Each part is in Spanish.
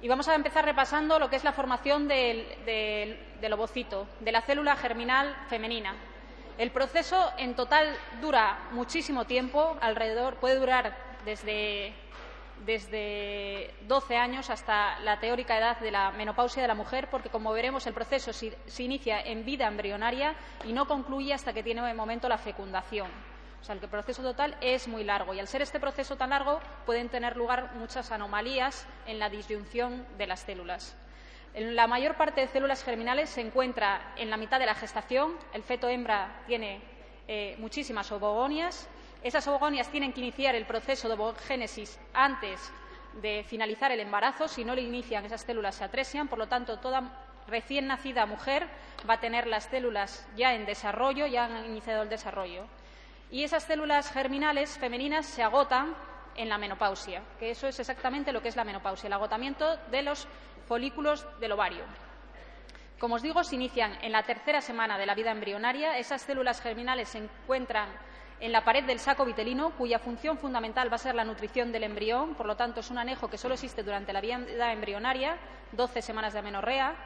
Y vamos a empezar repasando lo que es la formación del, ovocito, de la célula germinal femenina. El proceso en total dura muchísimo tiempo, alrededor puede durar desde, desde 12 años hasta la teórica edad de la menopausia de la mujer, porque como veremos el proceso se, inicia en vida embrionaria y no concluye hasta que tiene momento la fecundación. O sea, el proceso total es muy largo y al ser este proceso tan largo pueden tener lugar muchas anomalías en la disyunción de las células. La mayor parte de células germinales se encuentra en la mitad de la gestación. El feto hembra tiene eh, muchísimas ovogonias. Esas ovogonias tienen que iniciar el proceso de ovogénesis antes de finalizar el embarazo. Si no lo inician, esas células se atresian. Por lo tanto, toda recién nacida mujer va a tener las células ya en desarrollo, ya han iniciado el desarrollo. Y esas células germinales femeninas se agotan en la menopausia, que eso es exactamente lo que es la menopausia, el agotamiento de los folículos del ovario. Como os digo, se inician en la tercera semana de la vida embrionaria. Esas células germinales se encuentran en la pared del saco vitelino, cuya función fundamental va a ser la nutrición del embrión. Por lo tanto, es un anejo que solo existe durante la vida embrionaria, 12 semanas de amenorrea,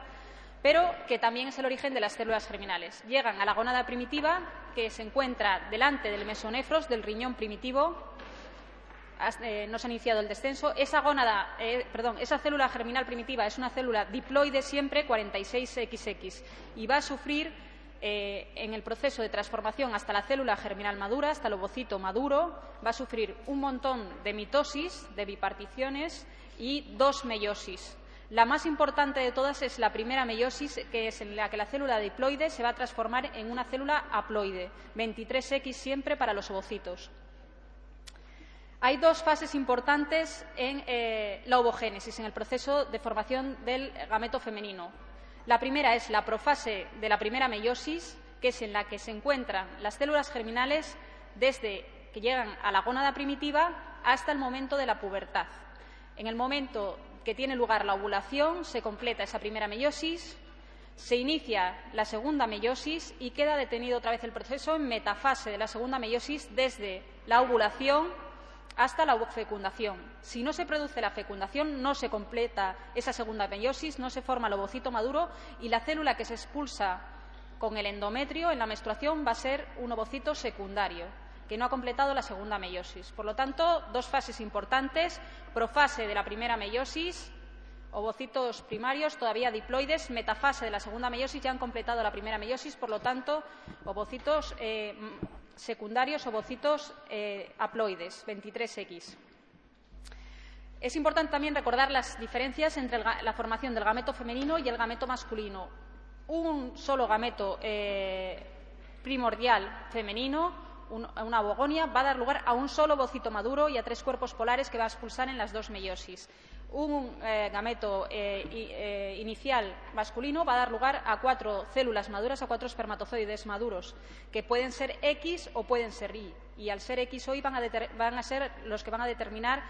pero que también es el origen de las células germinales. Llegan a la gónada primitiva, que se encuentra delante del mesonefros, del riñón primitivo, eh, no se ha iniciado el descenso. Esa gónada, eh, perdón, esa célula germinal primitiva es una célula diploide siempre 46XX y va a sufrir eh, en el proceso de transformación hasta la célula germinal madura, hasta el ovocito maduro, va a sufrir un montón de mitosis, de biparticiones y dos meiosis. La más importante de todas es la primera meiosis, que es en la que la célula diploide se va a transformar en una célula haploide, 23X siempre para los ovocitos. Hay dos fases importantes en eh, la ovogénesis, en el proceso de formación del gameto femenino. La primera es la profase de la primera meiosis, que es en la que se encuentran las células germinales desde que llegan a la gónada primitiva hasta el momento de la pubertad. En el momento que tiene lugar la ovulación se completa esa primera meiosis, se inicia la segunda meiosis y queda detenido otra vez el proceso en metafase de la segunda meiosis desde la ovulación hasta la fecundación. Si no se produce la fecundación, no se completa esa segunda meiosis, no se forma el ovocito maduro y la célula que se expulsa con el endometrio en la menstruación va a ser un ovocito secundario, que no ha completado la segunda meiosis. Por lo tanto, dos fases importantes, profase de la primera meiosis, ovocitos primarios todavía diploides, metafase de la segunda meiosis ya han completado la primera meiosis, por lo tanto, ovocitos eh, secundarios ovocitos eh, haploides, 23X. Es importante también recordar las diferencias entre la formación del gameto femenino y el gameto masculino. Un solo gameto eh, primordial femenino, una bogonia, va a dar lugar a un solo ovocito maduro y a tres cuerpos polares que va a expulsar en las dos meiosis un eh, gameto eh, eh, inicial masculino va a dar lugar a cuatro células maduras, a cuatro espermatozoides maduros, que pueden ser X o pueden ser Y. Y al ser X o Y van a, ser los que van a determinar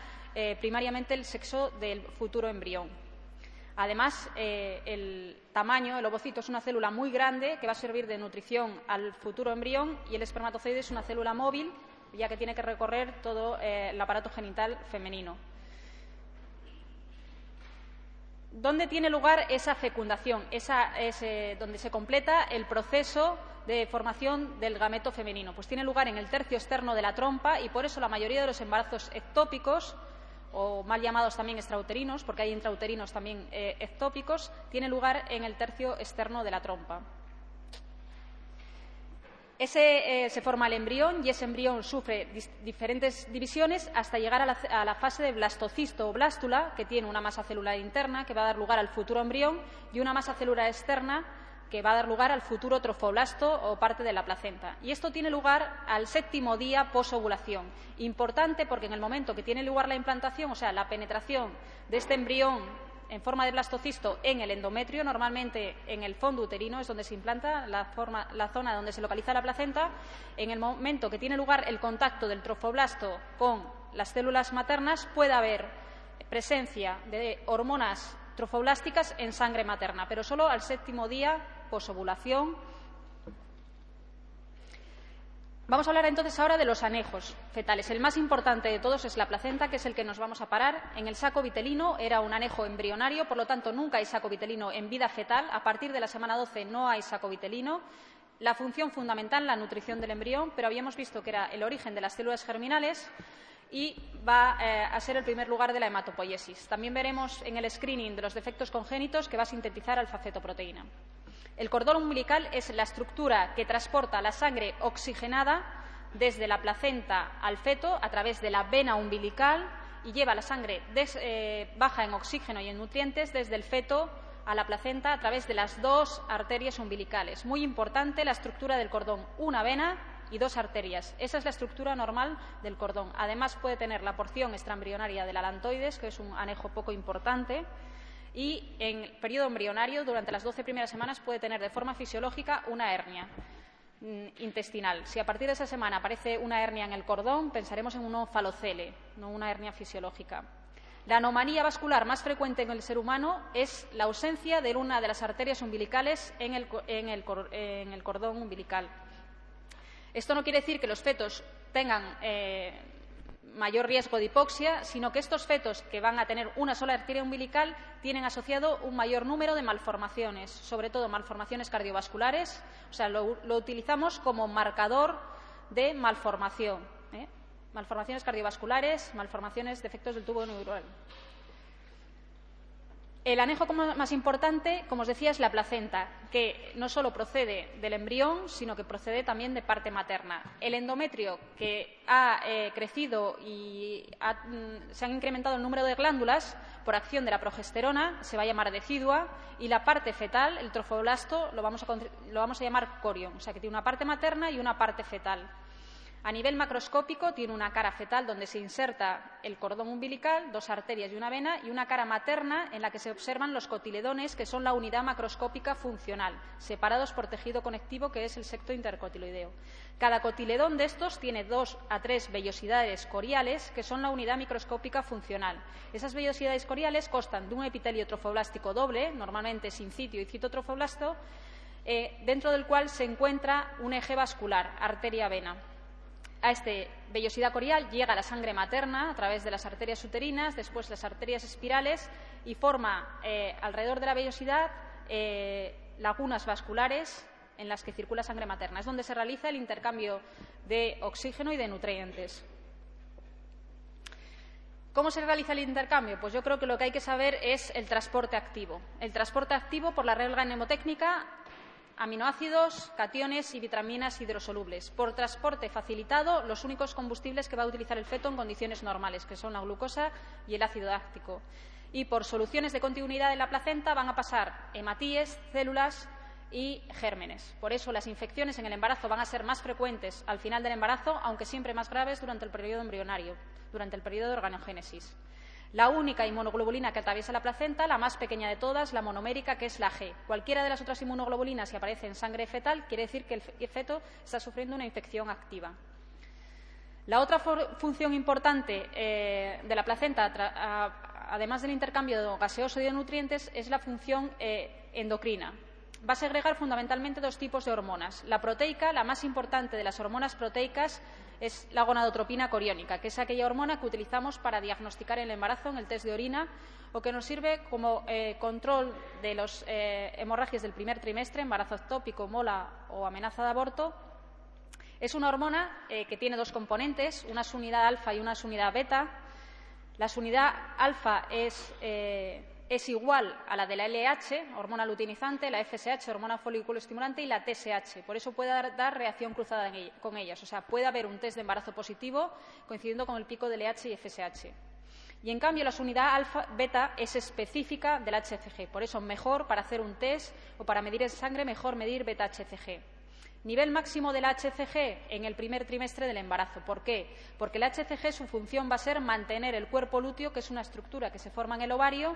primariamente el sexo del futuro embrión. Además, el tamaño, el ovocito es una célula muy grande que va a servir de nutrición al futuro embrión y el espermatozoide es una célula móvil, ya que tiene que recorrer todo el aparato genital femenino. ¿Dónde tiene lugar esa fecundación? Esa, donde se completa el proceso de formación del gameto femenino. Pues tiene lugar en el tercio externo de la trompa y por eso la mayoría de los embarazos ectópicos, o mal llamados también extrauterinos, porque hay intrauterinos también eh, ectópicos, tiene lugar en el tercio externo de la trompa. Ese, eh, se forma el embrión y ese embrión sufre diferentes divisiones hasta llegar a la, fase de blastocisto o blástula, que tiene una masa celular interna que va a dar lugar al futuro embrión y una masa celular externa que va a dar lugar al futuro trofoblasto o parte de la placenta. Y esto tiene lugar al séptimo día posovulación. Importante porque en el momento que tiene lugar la implantación, o sea, la penetración de este embrión en forma de blastocisto en el endometrio, normalmente en el fondo uterino es donde se implanta la, zona donde se localiza la placenta. En el momento que tiene lugar el contacto del trofoblasto con las células maternas, puede haber presencia de hormonas trofoblásticas en sangre materna, pero solo al séptimo día Vamos a hablar entonces ahora de los anejos fetales. El más importante de todos es la placenta, que es el que nos vamos a parar. En el saco vitelino era un anejo embrionario, por lo tanto nunca hay saco vitelino en vida fetal. A partir de la semana 12 no hay saco vitelino. La función fundamental, la nutrición del embrión, pero habíamos visto que era el origen de las células germinales y va eh, a ser el primer lugar de la hematopoiesis. También veremos en el screening de los defectos congénitos que va a sintetizar alfa-fetoproteína. El cordón umbilical es la estructura que transporta la sangre oxigenada desde la placenta al feto a través de la vena umbilical y lleva la sangre eh, baja en oxígeno y en nutrientes desde el feto a la placenta a través de las dos arterias umbilicales. Muy importante la estructura del cordón, una vena y dos arterias. Esa es la estructura normal del cordón. Además puede tener la porción extraembrionaria del alantoides, que es un anejo poco importante, y en el periodo embrionario, durante las 12 primeras semanas, puede tener de forma fisiológica una hernia mm, intestinal. Si a partir de esa semana aparece una hernia en el cordón, pensaremos en un falocele, no una hernia fisiológica. La anomalía vascular más frecuente en el ser humano es la ausencia de una de las arterias umbilicales en el, cordón umbilical. Esto no quiere decir que los fetos tengan eh, mayor riesgo de hipoxia, sino que estos fetos que van a tener una sola arteria umbilical tienen asociado un mayor número de malformaciones, sobre todo malformaciones cardiovasculares. O sea, lo, utilizamos como marcador de malformación. ¿eh? Malformaciones cardiovasculares, malformaciones, defectos del tubo neural. El anejo más importante, como os decía, es la placenta, que no solo procede del embrión, sino que procede también de parte materna. El endometrio, que ha eh, crecido y mm, se han incrementado el número de glándulas por acción de la progesterona, se va a llamar decidua, y la parte fetal, el trofoblasto, lo vamos a, lo vamos a llamar corion, o sea que tiene una parte materna y una parte fetal. A nivel macroscópico tiene una cara fetal donde se inserta el cordón umbilical, dos arterias y una vena, y una cara materna en la que se observan los cotiledones, que son la unidad macroscópica funcional, separados por tejido conectivo, que es el secto intercotiloideo. Cada cotiledón de estos tiene dos a tres vellosidades coriales, que son la unidad microscópica funcional. Esas vellosidades coriales constan de un epitelio trofoblástico doble, normalmente sin sitio y citotrofoblasto, eh, dentro del cual se encuentra un eje vascular, arteria-vena a esta vellosidad corial llega la sangre materna a través de las arterias uterinas, después las arterias espirales y forma eh, alrededor de la vellosidad eh, lagunas vasculares en las que circula sangre materna. Es donde se realiza el intercambio de oxígeno y de nutrientes. ¿Cómo se realiza el intercambio? Pues yo creo que lo que hay que saber es el transporte activo. El transporte activo, por la regla mnemotécnica, aminoácidos, cationes y vitaminas hidrosolubles. Por transporte facilitado, los únicos combustibles que va a utilizar el feto en condiciones normales, que son la glucosa y el ácido láctico. Y por soluciones de continuidad en la placenta van a pasar hematíes, células y gérmenes. Por eso las infecciones en el embarazo van a ser más frecuentes al final del embarazo, aunque siempre más graves durante el periodo embrionario, durante el periodo de organogénesis. La única inmunoglobolina que atraviesa la placenta, la más pequeña de todas, la monomérica, que es la G. Cualquiera de las otras inmunoglobulinas que aparece en sangre fetal quiere decir que el feto está sufriendo una infección activa. La otra función importante eh, de la placenta, además del intercambio gaseoso y de nutrientes, es la función eh, endocrina va a segregar fundamentalmente dos tipos de hormonas. La proteica, la más importante de las hormonas proteicas, es la gonadotropina coriónica, que es aquella hormona que utilizamos para diagnosticar el embarazo en el test de orina o que nos sirve como eh, control de los eh, hemorragias del primer trimestre, embarazo ectópico, mola o amenaza de aborto. Es una hormona eh, que tiene dos componentes, una unidad alfa y una unidad beta. La unidad alfa es es igual a la de la LH, hormona luteinizante, la FSH, hormona folículo estimulante, y la TSH. Por eso puede dar, reacción cruzada con ellas. O sea, puede haber un test de embarazo positivo coincidiendo con el pico de LH y FSH. Y en cambio, la unidad alfa beta es específica del HCG. Por eso, mejor para hacer un test o para medir en sangre, mejor medir beta HCG. Nivel máximo del HCG en el primer trimestre del embarazo. ¿Por qué? Porque el HCG su función va a ser mantener el cuerpo lúteo, que es una estructura que se forma en el ovario,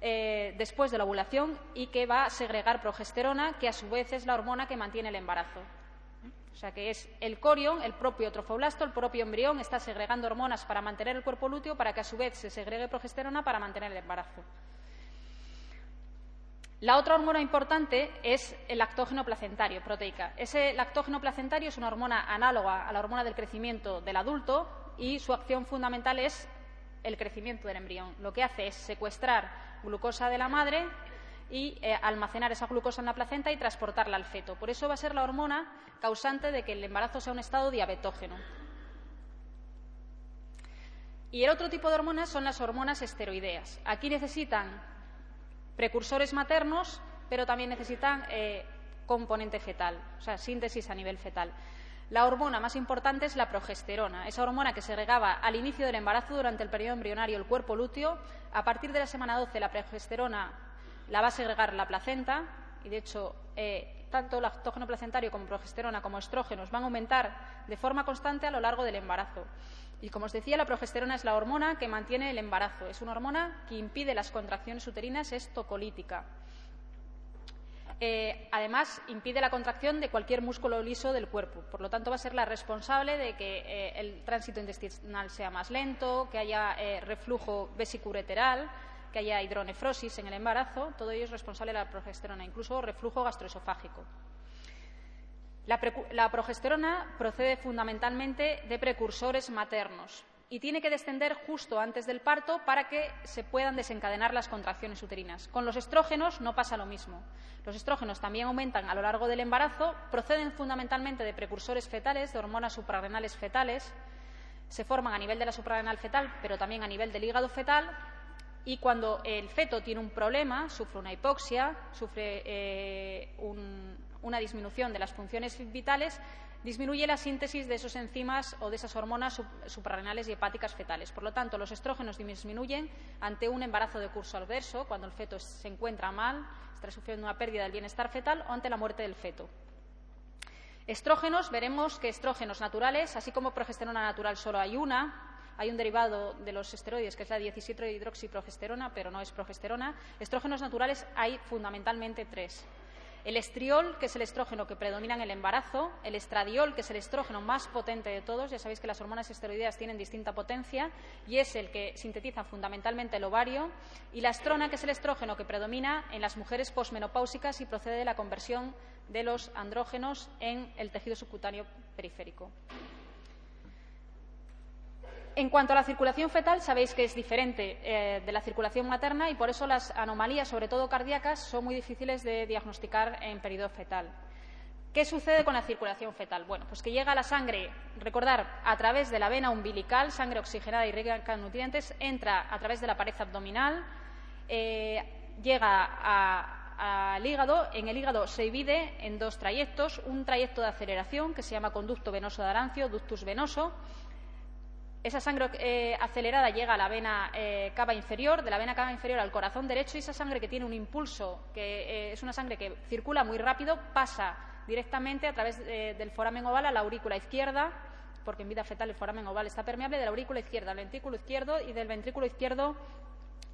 eh, después de la ovulación y que va a segregar progesterona, que a su vez es la hormona que mantiene el embarazo. O sea que es el corion, el propio trofoblasto, el propio embrión, está segregando hormonas para mantener el cuerpo lúteo para que a su vez se segregue progesterona para mantener el embarazo. La otra hormona importante es el lactógeno placentario, proteica. Ese lactógeno placentario es una hormona análoga a la hormona del crecimiento del adulto y su acción fundamental es el crecimiento del embrión. Lo que hace es secuestrar glucosa de la madre y eh, almacenar esa glucosa en la placenta y transportarla al feto. Por eso va a ser la hormona causante de que el embarazo sea un estado diabetógeno. Y el otro tipo de hormonas son las hormonas esteroideas. Aquí necesitan precursores maternos, pero también necesitan eh, componente fetal, o sea, síntesis a nivel fetal. La hormona más importante es la progesterona, esa hormona que se regaba al inicio del embarazo durante el periodo embrionario el cuerpo lúteo. A partir de la semana 12 la progesterona la va a segregar la placenta y, de hecho, eh, tanto lactógeno placentario como progesterona como estrógenos van a aumentar de forma constante a lo largo del embarazo. Y como os decía, la progesterona es la hormona que mantiene el embarazo. Es una hormona que impide las contracciones uterinas, es tocolítica. Eh, además, impide la contracción de cualquier músculo liso del cuerpo. Por lo tanto, va a ser la responsable de que eh, el tránsito intestinal sea más lento, que haya eh, reflujo vesicureteral, que haya hidronefrosis en el embarazo. Todo ello es responsable de la progesterona, incluso reflujo gastroesofágico. La, progesterona procede fundamentalmente de precursores maternos y tiene que descender justo antes del parto para que se puedan desencadenar las contracciones uterinas. Con los estrógenos no pasa lo mismo. Los estrógenos también aumentan a lo largo del embarazo, proceden fundamentalmente de precursores fetales, de hormonas suprarrenales fetales, se forman a nivel de la suprarrenal fetal, pero también a nivel del hígado fetal, y cuando el feto tiene un problema, sufre una hipoxia, sufre eh, un, una disminución de las funciones vitales, disminuye la síntesis de esos enzimas o de esas hormonas suprarrenales y hepáticas fetales. Por lo tanto, los estrógenos disminuyen ante un embarazo de curso adverso, cuando el feto se encuentra mal, está sufriendo una pérdida del bienestar fetal o ante la muerte del feto. Estrógenos, veremos que estrógenos naturales, así como progesterona natural solo hay una, hay un derivado de los esteroides que es la 17 hidroxiprogesterona, pero no es progesterona. Estrógenos naturales hay fundamentalmente tres. El estriol, que es el estrógeno que predomina en el embarazo, el estradiol, que es el estrógeno más potente de todos, ya sabéis que las hormonas esteroideas tienen distinta potencia y es el que sintetiza fundamentalmente el ovario, y la estrona, que es el estrógeno que predomina en las mujeres posmenopáusicas y procede de la conversión de los andrógenos en el tejido subcutáneo periférico. En cuanto a la circulación fetal, sabéis que es diferente eh, de la circulación materna y por eso las anomalías, sobre todo cardíacas, son muy difíciles de diagnosticar en periodo fetal. ¿Qué sucede con la circulación fetal? Bueno, pues que llega la sangre, recordar, a través de la vena umbilical, sangre oxigenada y rica en nutrientes, entra a través de la pared abdominal, eh, llega al hígado. En el hígado se divide en dos trayectos, un trayecto de aceleración que se llama conducto venoso de Arancio, ductus venoso, esa sangre eh, acelerada llega a la vena eh, cava inferior, de la vena cava inferior al corazón derecho y esa sangre que tiene un impulso, que eh, es una sangre que circula muy rápido, pasa directamente a través del foramen oval a la aurícula izquierda, porque en vida fetal el foramen oval está permeable, de la aurícula izquierda al ventrículo izquierdo y del ventrículo izquierdo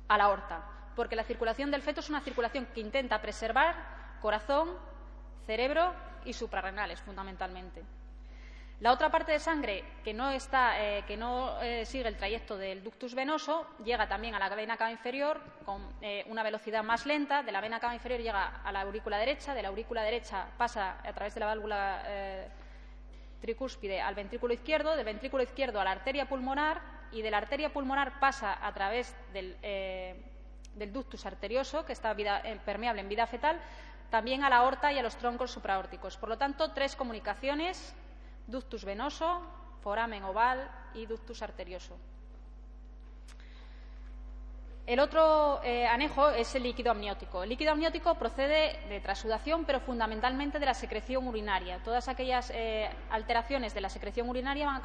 a la aorta, porque la circulación del feto es una circulación que intenta preservar corazón, cerebro y suprarrenales fundamentalmente. La otra parte de sangre que no, está, eh, no eh, sigue el trayecto del ductus venoso llega también a la vena cava inferior con eh, una velocidad más lenta. De la vena cava inferior llega a la aurícula derecha, de la aurícula derecha pasa a través de la válvula tricúspide al ventrículo izquierdo, del ventrículo izquierdo a la arteria pulmonar y de la arteria pulmonar pasa a través del ductus arterioso, que está permeable en vida fetal, también a la aorta y a los troncos supraórticos. Por lo tanto, tres comunicaciones ductus venoso, foramen oval y ductus arterioso. El otro eh, anejo es el líquido amniótico. El líquido amniótico procede de trasudación, pero fundamentalmente de la secreción urinaria. Todas aquellas eh, alteraciones de la secreción urinaria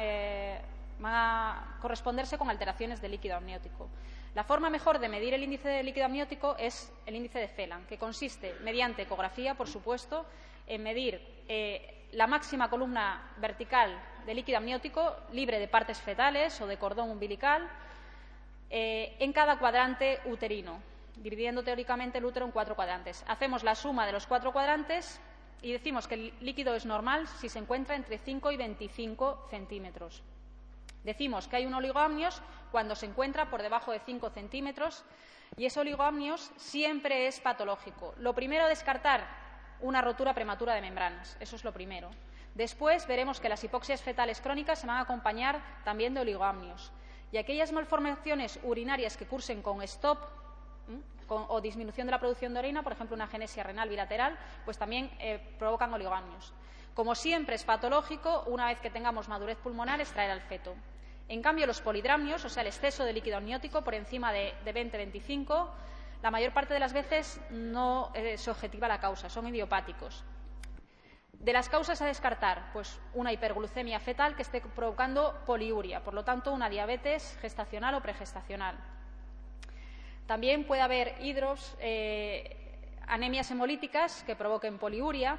eh, van a, corresponderse con alteraciones del líquido amniótico. La forma mejor de medir el índice de líquido amniótico es el índice de Phelan, que consiste, mediante ecografía, por supuesto, en medir la máxima columna vertical de líquido amniótico libre de partes fetales o de cordón umbilical eh, en cada cuadrante uterino, dividiendo teóricamente el útero en cuatro cuadrantes. Hacemos la suma de los cuatro cuadrantes y decimos que el líquido es normal si se encuentra entre 5 y 25 centímetros. Decimos que hay un oligoamnios cuando se encuentra por debajo de 5 centímetros y ese oligoamnios siempre es patológico. Lo primero, descartar una rotura prematura de membranas. Eso es lo primero. Después veremos que las hipoxias fetales crónicas se van a acompañar también de oligoamnios. Y aquellas malformaciones urinarias que cursen con stop o disminución de la producción de orina, por ejemplo, una genesia renal bilateral, pues también eh, provocan oligoamnios. Como siempre es patológico, una vez que tengamos madurez pulmonar, extraer al feto. En cambio, los polidramnios, o sea, el exceso de líquido amniótico por encima de, 20-25, la mayor parte de las veces no eh, se objetiva la causa, son idiopáticos. De las causas a descartar, pues una hiperglucemia fetal que esté provocando poliuria, por lo tanto, una diabetes gestacional o pregestacional. También puede haber hidros, eh, anemias hemolíticas que provoquen poliuria.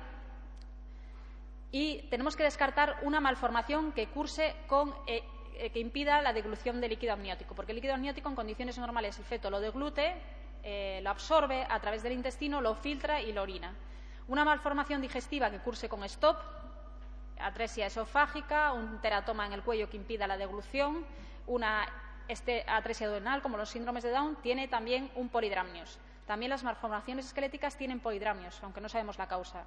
Y tenemos que descartar una malformación que curse con, eh, que impida la deglución de líquido amniótico, porque el líquido amniótico en condiciones normales el feto lo deglute, lo absorbe a través del intestino, lo filtra y lo orina. Una malformación digestiva que curse con stop, atresia esofágica, un teratoma en el cuello que impida la deglución, una este atresia duodenal, como los síndromes de Down, tiene también un polidramnios. También las malformaciones esqueléticas tienen polidramnios, aunque no sabemos la causa.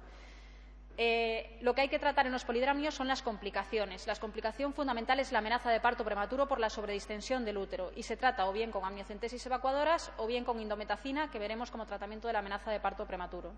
Eh, lo que hay que tratar en los polidramnios son las complicaciones. La complicación fundamental es la amenaza de parto prematuro por la sobredistensión del útero y se trata o bien con amniocentesis evacuadoras o bien con indometacina, que veremos como tratamiento de la amenaza de parto prematuro.